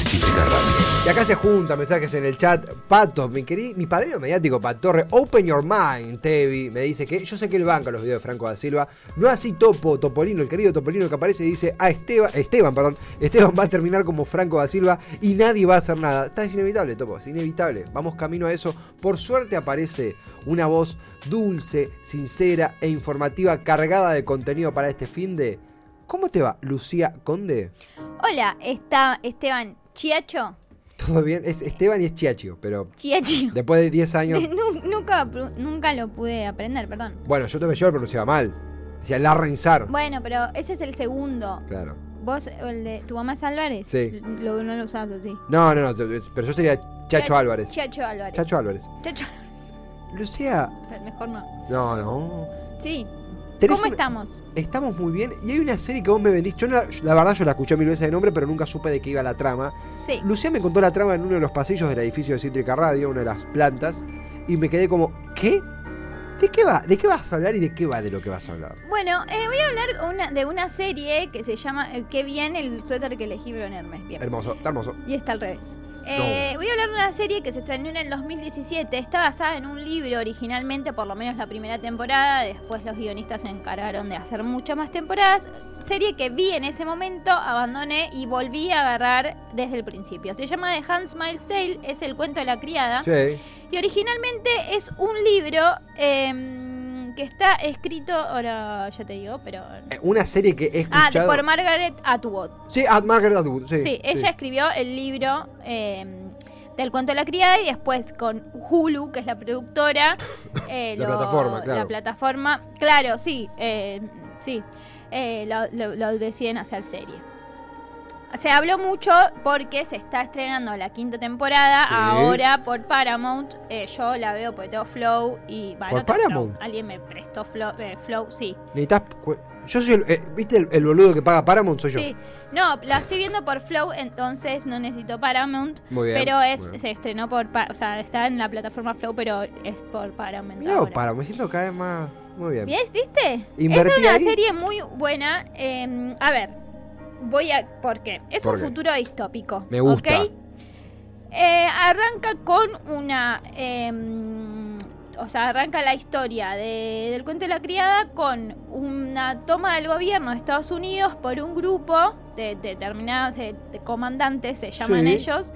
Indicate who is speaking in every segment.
Speaker 1: Cítrica Radio.
Speaker 2: Y acá se juntan mensajes en el chat. Pato, mi querido, mi padrino mediático, Patorre, open your mind, Tevi. Me dice que yo sé que él banca los videos de Franco da Silva. No así Topo, Topolino, el querido Topolino que aparece y dice, ah, Esteban, Esteban, perdón, Esteban va a terminar como Franco da Silva y nadie va a hacer nada. Está es inevitable, Topo, es inevitable. Vamos camino a eso. Por suerte aparece una voz dulce, sincera e informativa cargada de contenido para este fin de... ¿Cómo te va, Lucía Conde?
Speaker 3: Hola, está Esteban Chiacho.
Speaker 2: Todo bien, es Esteban y es Chiacho, pero
Speaker 3: Chiacho.
Speaker 2: después de 10 años...
Speaker 3: Nu- nunca, nunca lo pude aprender, perdón.
Speaker 2: Bueno, yo te yo lo pronunciaba mal. Decía Larrenzar.
Speaker 3: Bueno, pero ese es el segundo.
Speaker 2: Claro.
Speaker 3: ¿Vos, el de tu mamá es Álvarez?
Speaker 2: Sí.
Speaker 3: Lo, no lo usás así.
Speaker 2: No, no, no, pero yo sería Chacho Álvarez.
Speaker 3: Chacho Álvarez.
Speaker 2: Chacho Álvarez.
Speaker 3: Chacho
Speaker 2: Lucía,
Speaker 3: Álvarez. Mejor no.
Speaker 2: no, no.
Speaker 3: Sí. ¿Cómo
Speaker 2: una-
Speaker 3: estamos?
Speaker 2: Estamos muy bien. Y hay una serie que vos me vendís. Yo, no- la verdad, yo la escuché mil veces de nombre, pero nunca supe de qué iba la trama.
Speaker 3: Sí.
Speaker 2: Lucía me contó la trama en uno de los pasillos del edificio de Cítrica Radio, una de las plantas. Y me quedé como, ¿qué? ¿De qué va? ¿De qué vas a hablar y de qué va de lo que vas a hablar?
Speaker 3: Bueno, eh, voy a hablar una- de una serie que se llama eh, Qué bien el suéter que elegí Bruno Hermes. Bien.
Speaker 2: Hermoso, está hermoso.
Speaker 3: Y está al revés. Eh, Voy a hablar de una serie que se estrenó en el 2017. Está basada en un libro originalmente, por lo menos la primera temporada. Después los guionistas se encargaron de hacer muchas más temporadas. Serie que vi en ese momento, abandoné y volví a agarrar desde el principio. Se llama The Hans Miles Tale, es el cuento de la criada.
Speaker 2: Sí.
Speaker 3: Y originalmente es un libro em, que está escrito, ahora ya te digo, pero...
Speaker 2: Eh, Una serie que he
Speaker 3: Ah, por Margaret Atwood.
Speaker 2: Sí, ah, Margaret Atwood. Sí,
Speaker 3: Sí, ella escribió el libro eh, del cuento de la criada y después con Hulu, que es la productora. eh,
Speaker 2: La plataforma, claro.
Speaker 3: La plataforma, claro, sí, eh, sí, eh, lo, lo- lo deciden hacer serie. Se habló mucho porque se está estrenando la quinta temporada
Speaker 2: Sí.
Speaker 3: ahora por Paramount. Eh, yo la veo porque tengo Flow y... bah,
Speaker 2: ¿Por
Speaker 3: no Flow,
Speaker 2: Paramount?
Speaker 3: Alguien me prestó Flow, eh, Flow sí.
Speaker 2: Necesitas. Yo soy el. eh, ¿Viste el, el boludo que paga Paramount? Soy yo.
Speaker 3: Sí, no, la estoy viendo por Flow, entonces no necesito Paramount.
Speaker 2: Muy bien,
Speaker 3: Pero es,
Speaker 2: muy bien.
Speaker 3: se estrenó por, o sea, está en la plataforma Flow, pero es por Paramount.
Speaker 2: Mirá,
Speaker 3: ahora.
Speaker 2: para, me siento cada vez más. Muy bien.
Speaker 3: ¿Viste?
Speaker 2: Invertí
Speaker 3: es una
Speaker 2: ahí.
Speaker 3: serie muy buena. eh, a ver, voy a. ¿Por qué? Es
Speaker 2: ¿Por
Speaker 3: un
Speaker 2: qué?
Speaker 3: futuro distópico.
Speaker 2: Me gusta.
Speaker 3: Eh, arranca con una. eh, o sea, arranca la historia de- del cuento de la criada con una toma del gobierno de Estados Unidos por un grupo de, de determinados de, de comandantes, se llaman
Speaker 2: Sí.
Speaker 3: ellos,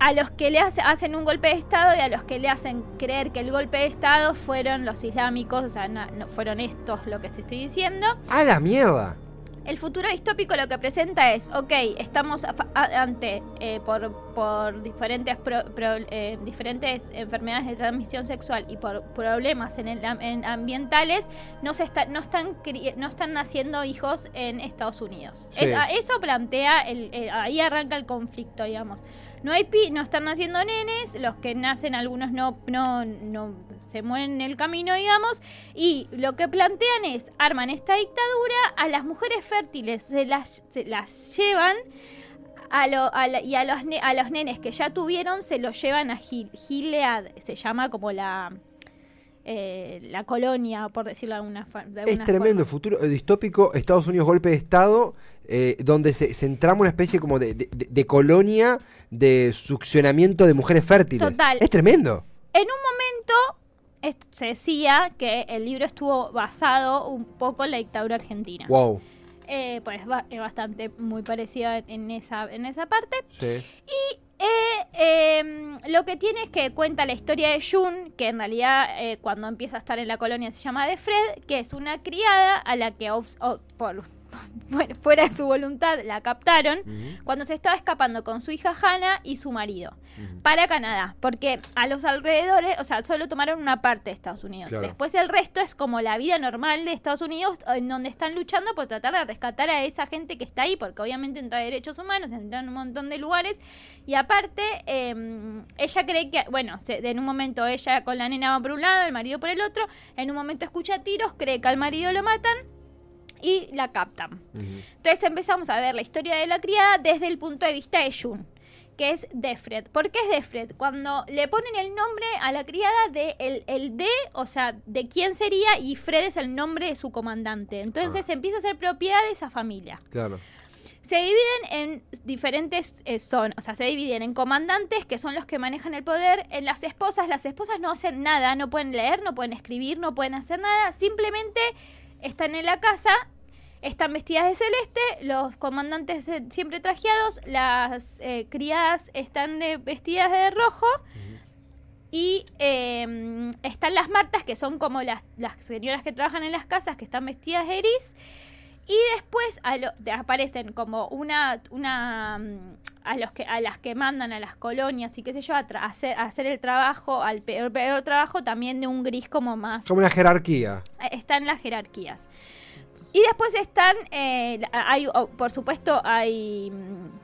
Speaker 3: a los que le hace- hacen un golpe de Estado y a los que le hacen creer que el golpe de Estado fueron los islámicos, o sea, no, no fueron estos lo que te estoy diciendo.
Speaker 2: ¡Ah, la mierda!
Speaker 3: El futuro distópico lo que presenta es, ok, estamos ante, eh, por, por diferentes, pro- pro- eh, diferentes enfermedades de transmisión sexual y por problemas en el, en ambientales, no, se está, no, están, no están naciendo hijos en Estados Unidos.
Speaker 2: Sí.
Speaker 3: Es- eso plantea, el, eh, ahí arranca el conflicto, digamos. No hay pi- no están naciendo nenes, los que nacen algunos no, no, no se mueren en el camino, digamos, y lo que plantean es, arman esta dictadura, a las mujeres fértiles se las, se las llevan a lo- a la- y a los, a los nenes que ya tuvieron se los llevan a Gil- Gilead, se llama como la, eh, la colonia, por decirlo de alguna, fa- de
Speaker 2: Es
Speaker 3: alguna
Speaker 2: tremendo,
Speaker 3: forma.
Speaker 2: futuro distópico, Estados Unidos golpe de Estado, eh, donde se, se entrama una especie como de, de- de colonia de succionamiento de mujeres fértiles.
Speaker 3: Total.
Speaker 2: Es tremendo.
Speaker 3: En un momento se decía que el libro estuvo basado un poco en la dictadura argentina.
Speaker 2: Wow.
Speaker 3: Eh, pues es bastante muy parecida en esa, en esa parte.
Speaker 2: Sí.
Speaker 3: Eh, em, lo que tiene es que cuenta la historia de June, que en realidad eh, cuando empieza a estar en la colonia se llama de Fred, que es una criada a la que por, fuera de su voluntad la captaron cuando se estaba escapando con su hija Hannah y su marido para Canadá, porque a los alrededores, o sea, solo tomaron una parte de Estados Unidos.
Speaker 2: Claro.
Speaker 3: Después el resto es como la vida normal de Estados Unidos, en donde están luchando por tratar de rescatar a esa gente que está ahí, porque obviamente entra derechos humanos, entra en un montón de lugares. Y aparte, eh, ella cree que, bueno, se- en un momento ella con la nena va por un lado, el marido por el otro, en un momento escucha tiros, cree que al marido lo matan y la captan. Entonces empezamos a ver la historia de la criada desde el punto de vista de Jun, que es Defred. ¿Por qué es Defred? Cuando le ponen el nombre a la criada de el, el de, o sea, de quién sería, y Fred es el nombre de su comandante. Entonces
Speaker 2: Ah.
Speaker 3: empieza a ser propiedad de esa familia.
Speaker 2: Claro.
Speaker 3: Se dividen en diferentes eh, zonas, o sea, se dividen en comandantes, que son los que manejan el poder, en las esposas, las esposas no hacen nada, no pueden leer, no pueden escribir, no pueden hacer nada, simplemente están en la casa, están vestidas de celeste, los comandantes siempre trajeados, las eh, criadas están de- vestidas de rojo. Y eh, están las martas, que son como las, las señoras que trabajan en las casas, que están vestidas de gris. Y después a lo- te aparecen como una, una mm, a los que a las que mandan a las colonias y qué sé yo a, tra- hacer, a hacer el trabajo, al peor, peor trabajo también de un gris como más
Speaker 2: Como una jerarquía.
Speaker 3: eh, están las jerarquías. Y después están, eh, hay, por supuesto, hay mm,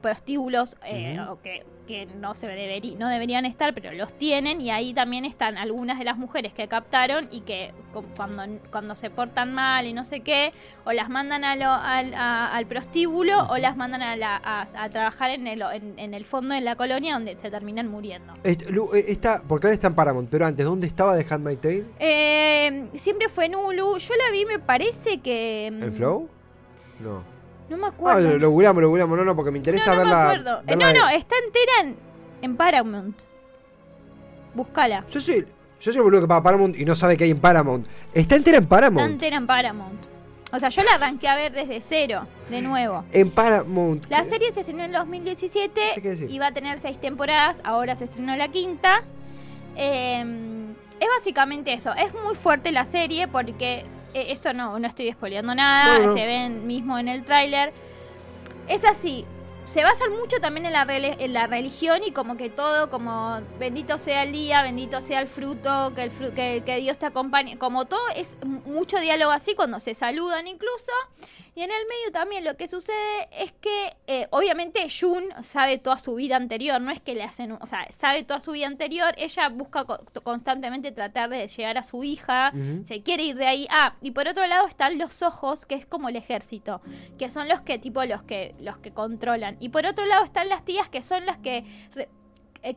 Speaker 3: prostíbulos eh, o que, que no, se deberi- no deberían estar, pero los tienen. Y ahí también están algunas de las mujeres que captaron y que cu- cuando, cuando se portan mal y no sé qué, o las mandan a lo- al, a- al prostíbulo o las mandan a, la- a- a trabajar en el, en, en el fondo de la colonia donde se terminan muriendo.
Speaker 2: Est- Lu- eh, Está, porque ahora está en Paramount, pero antes, ¿dónde estaba The Handmaid's Tale?
Speaker 3: Eh, siempre fue en Hulu. Yo la vi, me parece que. mm,
Speaker 2: ¿En Flow? No.
Speaker 3: No me
Speaker 2: Ah,
Speaker 3: acuerdo.
Speaker 2: lo, lo googleamos, lo googleamos, no, no, porque me interesa
Speaker 3: no, no me
Speaker 2: verla.
Speaker 3: acuerdo. Eh, no, no, está entera en, en Paramount. Búscala.
Speaker 2: Yo soy, yo soy boludo que paga Paramount y no sabe que hay en Paramount. ¿Está entera en
Speaker 3: Está
Speaker 2: Paramount?
Speaker 3: entera en Paramount. O sea, yo la arranqué a ver desde cero, de nuevo.
Speaker 2: En Paramount.
Speaker 3: La serie se estrenó en 2017
Speaker 2: Sí, ¿qué decir?
Speaker 3: y va a tener seis temporadas. Ahora se estrenó la quinta. Eh, es básicamente eso. Es muy fuerte la serie porque esto no, no estoy spoileando nada.
Speaker 2: No, no.
Speaker 3: Se ven mismo en el tráiler. Es así. Se basa mucho también en la, en la religión y como que todo, como bendito sea el día, bendito sea el fruto, que, el fru- que, que Dios te acompañe. Como todo es mucho diálogo así cuando se saludan incluso. Y en el medio también lo que sucede es que eh, obviamente Jun sabe toda su vida anterior, no es que le hacen, o sea, sabe toda su vida anterior, ella busca co- constantemente tratar de llegar a su hija, se quiere ir de ahí. Ah, y por otro lado están los ojos, que es como el ejército, que son los que tipo los que los que controlan. Y por otro lado están las tías que son las que eh,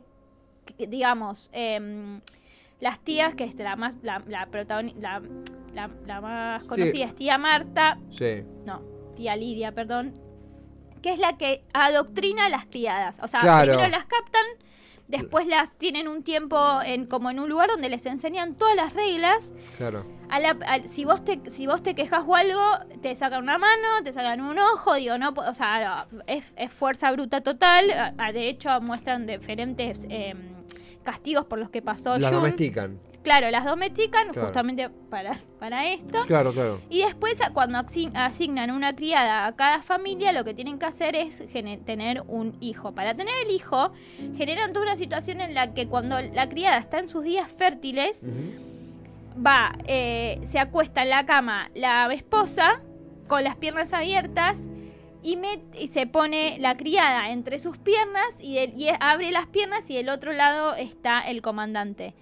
Speaker 3: que- digamos, em, las tías, que es la más, la, la, la, más conocida es tía Marta,
Speaker 2: Sí.
Speaker 3: no, tía Lidia, perdón, que es la que adoctrina a las criadas. O sea,
Speaker 2: Claro.
Speaker 3: primero las captan, después las tienen un tiempo en como en un lugar donde les enseñan todas las reglas.
Speaker 2: Claro.
Speaker 3: A la- si vos te si vos te quejas o algo, te sacan una mano, te sacan un ojo, digo, no, o sea, es, es fuerza bruta total. A- a- De hecho, muestran diferentes em, castigos por los que pasó
Speaker 2: Las
Speaker 3: Jun.
Speaker 2: domestican.
Speaker 3: Claro, las domestican
Speaker 2: Claro.
Speaker 3: justamente para, para esto.
Speaker 2: Claro, claro.
Speaker 3: Y después, cuando asi- asignan una criada a cada familia, lo que tienen que hacer es tener un hijo. Para tener el hijo, generan toda una situación en la que cuando la criada está en sus días fértiles, va, eh, se acuesta en la cama la esposa con las piernas abiertas y, met- y se pone la criada entre sus piernas y, abre las piernas y del otro lado está el comandante.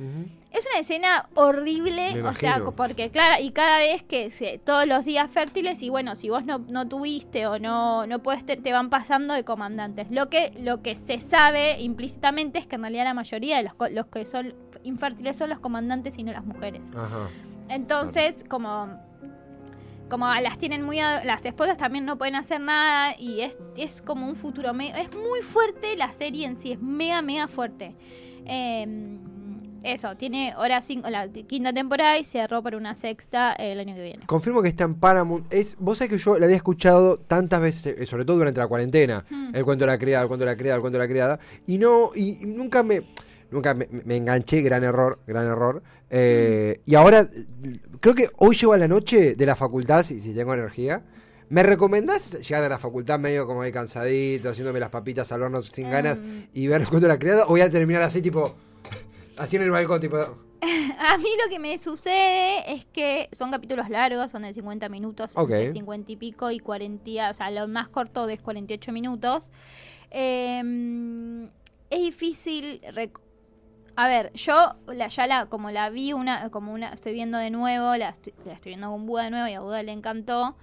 Speaker 3: Es una escena horrible,
Speaker 2: Me
Speaker 3: o sea, porque claro, y cada vez que se, todos los días fértiles y bueno, si vos no, no tuviste o no no puedes te, te van pasando de comandantes. Lo que lo que se sabe implícitamente es que en realidad la mayoría de los, los que son infértiles son los comandantes y no las mujeres.
Speaker 2: Ajá.
Speaker 3: Entonces, como como las tienen muy las esposas también no pueden hacer nada y es, es como un futuro medio es muy fuerte la serie en sí es mega mega fuerte Eh, eso tiene ahora cinco, la quinta temporada y cerró por una sexta el año que viene
Speaker 2: Confirmo que está en Paramount. Es, vos sabés que yo la había escuchado tantas veces, eh, sobre todo durante la cuarentena,
Speaker 3: Hmm.
Speaker 2: el cuento de la criada, el cuento de la criada, el cuento de la criada, y no, y nunca me, nunca me, me enganché, gran error, gran error. Eh, Y ahora, creo que hoy llego a la noche de la facultad, si, si tengo energía. ¿Me recomendás llegar a la facultad medio como ahí cansadito, haciéndome las papitas al horno sin ganas
Speaker 3: Em.
Speaker 2: y ver de la criada? ¿O voy a terminar así, tipo, así en el balcón, tipo,
Speaker 3: a mí lo que me sucede es que son capítulos largos son de 50 minutos
Speaker 2: Ok.
Speaker 3: entre 50 y pico y 40 o sea lo más corto es 48 minutos Eh, es difícil a ver, yo la, ya la, como la vi una, como una, estoy viendo de nuevo, la estoy, la estoy viendo con Buda de nuevo y a Buda le encantó.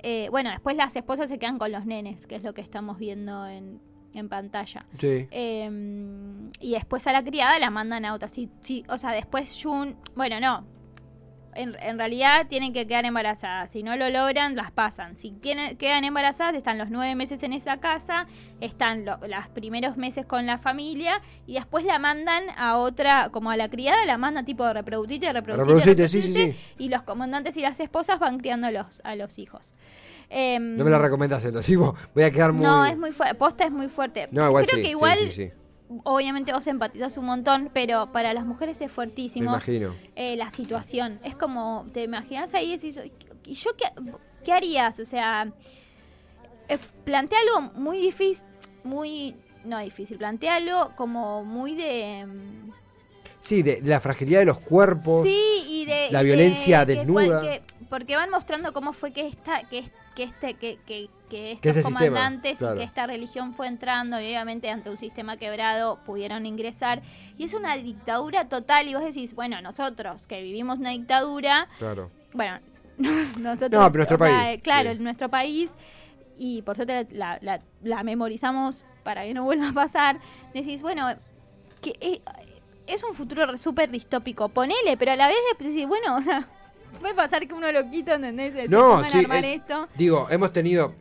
Speaker 3: Eh, bueno, después las esposas se quedan con los nenes, que es lo que estamos viendo en, en pantalla.
Speaker 2: Sí.
Speaker 3: Eh, y después a la criada la mandan a otra. Sí, sí, o sea, después Jun. Bueno, no. En, en realidad tienen que quedar embarazadas. Si no lo logran, las pasan. Si tienen, quedan embarazadas, están los nueve meses en esa casa, están lo- los primeros meses con la familia y después la mandan a otra, como a la criada, la mandan tipo de reproducirte, reproducirte,
Speaker 2: Reproducite, sí, sí,
Speaker 3: reproducirte, y los comandantes y las esposas van criando a los, a los hijos. Em,
Speaker 2: No me la recomendas entonces, Ivo. Voy a quedar muy.
Speaker 3: no, es muy fuerte. Posta es muy fuerte.
Speaker 2: No, igual
Speaker 3: Creo
Speaker 2: sí,
Speaker 3: que
Speaker 2: sí,
Speaker 3: igual,
Speaker 2: sí, sí.
Speaker 3: Obviamente vos empatizas un montón, pero para las mujeres es
Speaker 2: Me
Speaker 3: fuertísimo
Speaker 2: imagino.
Speaker 3: eh, la situación. Es como, te imaginas ahí y decís, ¿y yo qué, qué harías? O sea, eh, plantea algo muy difícil, muy, no difícil, plantea algo como muy de... mm,
Speaker 2: Sí, de, de la fragilidad de los cuerpos.
Speaker 3: Sí, y de...
Speaker 2: la
Speaker 3: de
Speaker 2: violencia desnuda.
Speaker 3: que- porque van mostrando cómo fue que esta, que, que este, que, que, que estos
Speaker 2: sistema,
Speaker 3: comandantes
Speaker 2: claro.
Speaker 3: y que esta religión fue entrando y obviamente ante un sistema quebrado pudieron ingresar. Y es una dictadura total y vos decís, bueno, nosotros que vivimos una dictadura,
Speaker 2: Claro.
Speaker 3: bueno, nosotros...
Speaker 2: No, pero nuestro
Speaker 3: sea,
Speaker 2: país,
Speaker 3: claro,
Speaker 2: sí.
Speaker 3: en nuestro país y por suerte la, la- la memorizamos para que no vuelva a pasar, decís, bueno, que es, es un futuro súper distópico, ponele, pero a la vez decís, bueno, o sea, puede pasar que uno loquito, ¿entendés? Se
Speaker 2: No, sí,
Speaker 3: armar
Speaker 2: eh,
Speaker 3: esto.
Speaker 2: Digo, hemos tenido.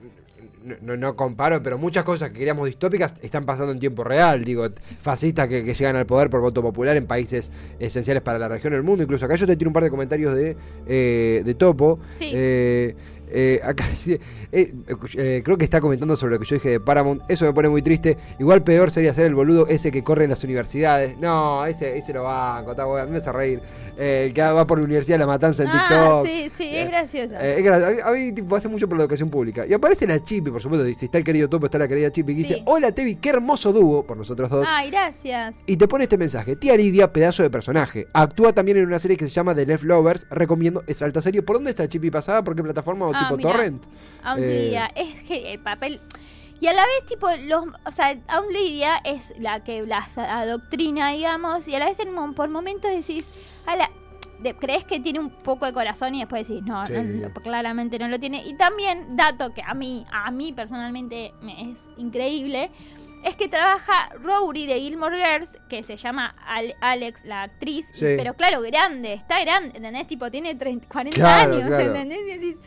Speaker 2: No, no, no comparo, pero muchas cosas que queríamos distópicas están pasando en tiempo real. Digo, fascistas que, que llegan al poder por voto popular en países esenciales para la región del mundo. Incluso acá yo te tiro un par de comentarios de, eh, de Topo.
Speaker 3: Sí.
Speaker 2: Eh, eh, acá dice, eh, eh, creo que está comentando sobre lo que yo dije de Paramount. Eso me pone muy triste. Igual peor sería ser el boludo ese que corre en las universidades. No, ese, ese lo banco, está bueno, me hace reír. El que va por la universidad la matanza en
Speaker 3: Ah,
Speaker 2: TikTok.
Speaker 3: sí, sí, es gracioso.
Speaker 2: es gra- a mí, a mí, tipo, hace mucho por la educación pública. Y aparece la Chipi, por supuesto. Si está el querido Topo, está la querida Chipi. Que
Speaker 3: Sí.
Speaker 2: dice: Hola, Tevi, qué hermoso dúo. Por nosotros dos.
Speaker 3: Ay, gracias.
Speaker 2: Y te pone este mensaje: Tía Lidia, pedazo de personaje. Actúa también en una serie que se llama The Left Lovers. Recomiendo, es alta serie. ¿Por dónde está Chipi pasada? ¿Por qué plataforma o
Speaker 3: Ah,
Speaker 2: tipo
Speaker 3: mirá.
Speaker 2: Torrent? Eh,
Speaker 3: es que el papel. Y a la vez, tipo, los. O sea, Aunt Lydia es la que las adoctrina, digamos, y a la vez en, por momentos decís. A la, de- crees que tiene un poco de corazón y después decís, no,
Speaker 2: Sí.
Speaker 3: no, claramente no lo tiene. Y también, dato que a mí, a mí personalmente me es increíble, es que trabaja Rory de Gilmore Girls, que se llama Al- Alex, la actriz, y- pero claro, grande, está grande, ¿entendés? Tipo, tiene 30, 40
Speaker 2: Claro,
Speaker 3: años,
Speaker 2: claro.
Speaker 3: ¿entendés? Y decís,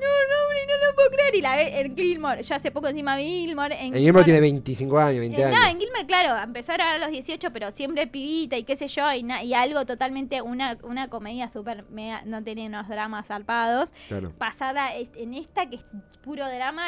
Speaker 3: no, Rory, no lo puedo creer. Y la ve en Gilmore, yo hace poco encima vi Gilmore. En
Speaker 2: Guillermo tiene 25 años, 20
Speaker 3: eh,
Speaker 2: años.
Speaker 3: no, en Gilmore, claro, empezó ahora a los 18, pero siempre pibita y qué sé yo, y, na- y algo totalmente, una, una comedia súper, mega- no tiene unos dramas zarpados.
Speaker 2: Claro.
Speaker 3: Pasar a est- en esta, que es puro drama,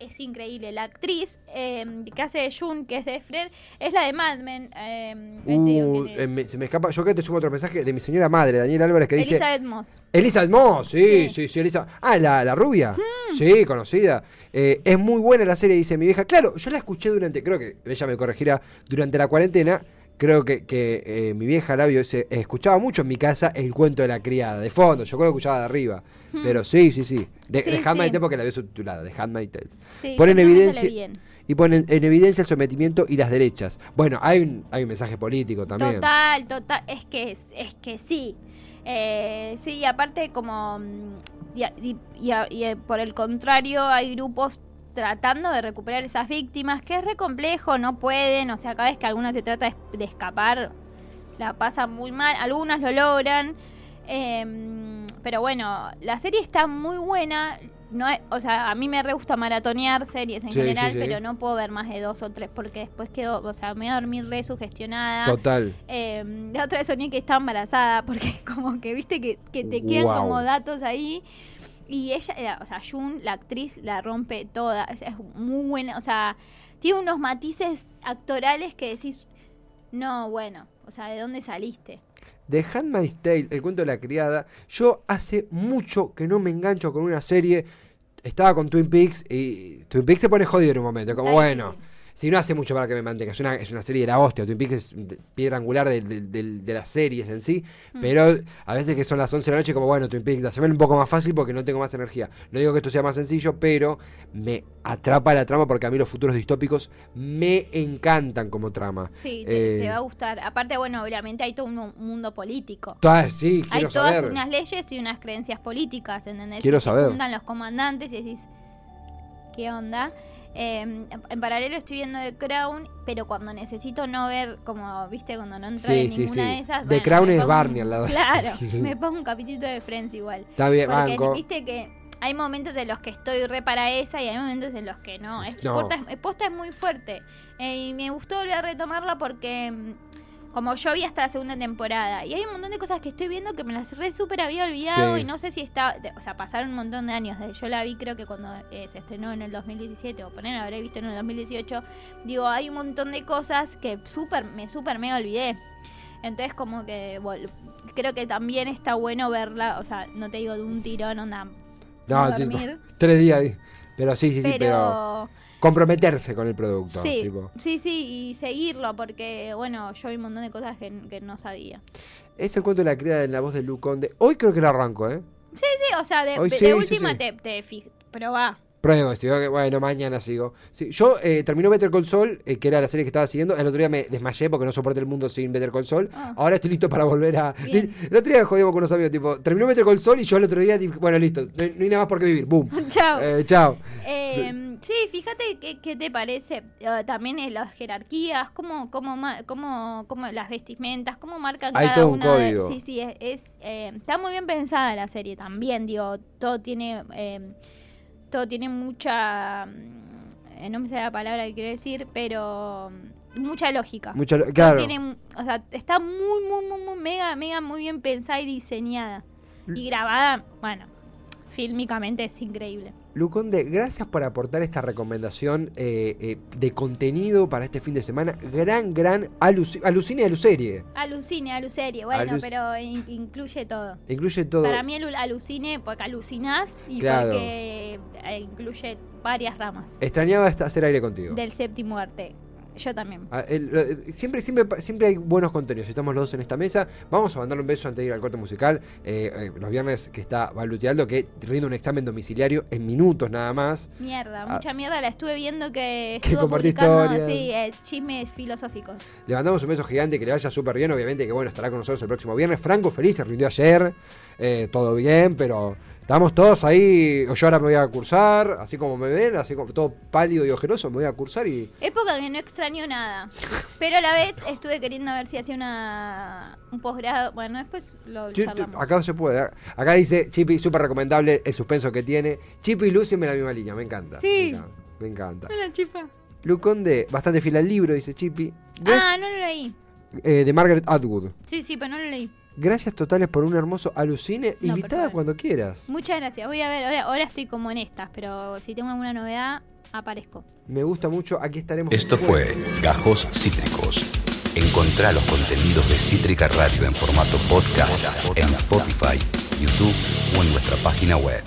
Speaker 3: es increíble. La actriz eh, que hace de June, que es de Fred, es la de Mad Men. eh, digo
Speaker 2: Uh, eh, me- se me escapa. Yo acá te sumo otro mensaje de mi señora madre, Daniel Álvarez, que dice.
Speaker 3: Elizabeth Moss.
Speaker 2: Elizabeth Moss, sí,
Speaker 3: Sí.
Speaker 2: sí, sí, Elisa. Ah, la, la rubia.
Speaker 3: Hmm.
Speaker 2: Sí, conocida. Eh, es muy buena la serie, dice mi vieja. Claro, yo la escuché durante, creo que ella me corregirá, durante la cuarentena. Creo que, que eh, mi vieja Labio se, escuchaba mucho en mi casa el cuento de la criada, de fondo. Yo creo que escuchaba de arriba. Pero sí, sí, sí. De,
Speaker 3: Hmm. Sí,
Speaker 2: de Handmaid's
Speaker 3: sí.
Speaker 2: Tale porque la veo subtitulada, de Handmaid's Tales.
Speaker 3: Sí,
Speaker 2: Pone en
Speaker 3: yo no me sale
Speaker 2: evidencia y ponen en evidencia el sometimiento y las derechas. Bueno, hay un, hay un mensaje político también.
Speaker 3: Total, total, es que es, que sí. Eh, sí, y aparte como mm, y, y- y, eh, por el contrario hay grupos tratando de recuperar esas víctimas, que es re complejo, no pueden, o sea, cada vez que alguna se trata de, escapar, la pasan muy mal, algunas lo logran. eh, pero bueno, la serie está muy buena. No hay- o sea, a mí me re gusta maratonear series en
Speaker 2: Sí,
Speaker 3: general,
Speaker 2: sí, sí.
Speaker 3: pero no puedo ver más de dos o tres porque después quedo, o sea, me voy a dormir re sugestionada.
Speaker 2: Total.
Speaker 3: Eh, la otra vez soñé que estaba embarazada porque como que viste que, que te quedan como datos ahí. Y ella, eh, o sea, Jun, la actriz, la rompe toda. Es, es muy buena, o sea, tiene unos matices actorales que decís, no, bueno, o sea, ¿de dónde saliste?
Speaker 2: The Handmaid's Tale, el cuento de la criada. Yo hace mucho que no me engancho con una serie. Estaba con Twin Peaks y Twin Peaks se pone jodido en un momento. Como
Speaker 3: Ay,
Speaker 2: bueno,
Speaker 3: sí.
Speaker 2: Si no hace mucho para que me mantenga. Es una, es una serie de la hostia. Twin Peaks es piedra angular de, de- de- de las series en sí.
Speaker 3: Mm.
Speaker 2: Pero a veces que son las 11 de la noche, como bueno, Twin Peaks, haceme un poco más fácil porque no tengo más energía. No digo que esto sea más sencillo, pero me atrapa la trama porque a mí los futuros distópicos me encantan como trama.
Speaker 3: Sí, te,
Speaker 2: Eh,
Speaker 3: te va a gustar. Aparte, bueno, obviamente hay todo un mu- mundo político.
Speaker 2: todas- sí,
Speaker 3: Hay todas
Speaker 2: saber.
Speaker 3: unas leyes y unas creencias políticas, ¿entendés?
Speaker 2: Quiero
Speaker 3: se
Speaker 2: saber.
Speaker 3: juntan los comandantes y decís, ¿qué onda? Eh, en paralelo estoy viendo The Crown, pero cuando necesito no ver, como viste, cuando no entro
Speaker 2: Sí,
Speaker 3: en
Speaker 2: sí,
Speaker 3: ninguna
Speaker 2: sí.
Speaker 3: de esas.
Speaker 2: The
Speaker 3: bueno,
Speaker 2: Crown es Barney al lado.
Speaker 3: Claro, me pongo un capítulo de Friends igual.
Speaker 2: Está bien,
Speaker 3: Porque
Speaker 2: banco.
Speaker 3: viste que hay momentos en los que estoy re para esa y hay momentos en los que no. Es,
Speaker 2: No.
Speaker 3: Posta, es, posta es muy fuerte. Eh, y me gustó volver a retomarla porque mm, como yo vi hasta la segunda temporada y hay un montón de cosas que estoy viendo que me las re súper había olvidado
Speaker 2: Sí.
Speaker 3: y no sé si está, o sea, pasaron un montón de años. Yo la vi creo que cuando eh, se estrenó en el 2017 o poner habré visto en el 2018. Digo, hay un montón de cosas que súper, me súper me olvidé. Entonces como que creo que también está bueno verla, o sea, no te digo de un tirón, onda,
Speaker 2: No,
Speaker 3: no
Speaker 2: sí, tres días. Pero sí, sí, sí, pero,
Speaker 3: pero
Speaker 2: comprometerse con el producto.
Speaker 3: sí,
Speaker 2: tipo.
Speaker 3: sí, sí, y seguirlo porque, bueno, yo vi un montón de cosas que, que no sabía.
Speaker 2: Es el cuento de la criada en la voz de Luke Conde. Hoy creo que lo arranco, ¿eh?
Speaker 3: Sí, o sea, de,
Speaker 2: Hoy
Speaker 3: de-
Speaker 2: sí,
Speaker 3: de
Speaker 2: sí,
Speaker 3: última
Speaker 2: sí.
Speaker 3: te, te probá.
Speaker 2: Pruebo, si que, bueno, mañana sigo. Sí, yo eh, terminó Better Call Saul, eh, que era la serie que estaba siguiendo. El otro día me desmayé porque no soporté el mundo sin Better Call Saul.
Speaker 3: Ah.
Speaker 2: Ahora estoy listo para volver a.
Speaker 3: Bien.
Speaker 2: El otro día jodíamos con unos amigos, tipo, terminó Better Call Saul y yo el otro día dije, bueno, listo, no hay, no hay nada más por qué vivir. Boom.
Speaker 3: Chao.
Speaker 2: Eh, chao.
Speaker 3: Eh, sí, fíjate qué, qué te parece eh, también en las jerarquías, cómo, cómo, cómo, cómo las vestimentas, cómo marcan
Speaker 2: Hay
Speaker 3: cada
Speaker 2: todo un
Speaker 3: una de-
Speaker 2: código.
Speaker 3: Sí, sí, es, es, eh, está muy bien pensada la serie también, digo, todo tiene eh, todo tiene mucha mm, eh, no me sé la palabra que quiero decir, pero mm, mucha lógica. Todo
Speaker 2: claro.
Speaker 3: tiene, o sea, está muy, muy, muy, muy, mega, mega, muy bien pensada y diseñada. Y grabada, bueno, fílmicamente es increíble.
Speaker 2: Luconde, gracias por aportar esta recomendación eh, eh, de contenido para este fin de semana. Gran, gran aluci- alucine y aluserie.
Speaker 3: Alucine, aluserie, bueno,
Speaker 2: Aluc-
Speaker 3: pero in- incluye todo.
Speaker 2: Incluye todo.
Speaker 3: Para mí el alucine porque alucinás y
Speaker 2: Claro.
Speaker 3: porque eh, incluye varias ramas
Speaker 2: Extrañaba hacer aire contigo.
Speaker 3: del séptimo arte. Yo también.
Speaker 2: Ah, el- siempre, siempre, siempre hay buenos contenidos. Estamos los dos en esta mesa. Vamos a mandarle un beso antes de ir al corte musical. Eh, eh, los viernes que está Balutealdo, que rinde un examen domiciliario en minutos nada más.
Speaker 3: Mierda,
Speaker 2: Ah.
Speaker 3: mucha mierda. La estuve viendo que estuvo publicando
Speaker 2: historias.
Speaker 3: sí, eh, chismes filosóficos.
Speaker 2: Le mandamos un beso gigante, que le vaya súper bien. Obviamente que bueno, estará con nosotros el próximo viernes. Franco feliz, se rindió ayer. Todo bien, pero estamos todos ahí. Yo ahora me voy a cursar, así como me ven, así como todo pálido y ojeroso, me voy a cursar y.
Speaker 3: Época que no extraño nada. Pero a la vez estuve queriendo ver si hacía una un posgrado. Bueno, después lo charlamos.
Speaker 2: acá no se puede. Acá dice Chipi, súper recomendable el suspenso que tiene. Chipi y Lucy en la misma línea, me encanta.
Speaker 3: Sí.
Speaker 2: Me encanta. Me encanta.
Speaker 3: Hola, chipa.
Speaker 2: Luconde, bastante fiel al libro, dice Chipi.
Speaker 3: Ah, no lo leí.
Speaker 2: eh, de Margaret Atwood.
Speaker 3: Sí, sí, pero no lo leí.
Speaker 2: Gracias totales por un hermoso alucine.
Speaker 3: No,
Speaker 2: Invitada cuando quieras.
Speaker 3: Muchas gracias. Voy a ver, ahora, ahora estoy como en estas, pero si tengo alguna novedad, aparezco.
Speaker 2: Me gusta mucho. Aquí estaremos.
Speaker 1: Esto fue Gajos Cítricos. Encontrá los contenidos de Cítrica Radio en formato podcast en Spotify, YouTube o en nuestra página web.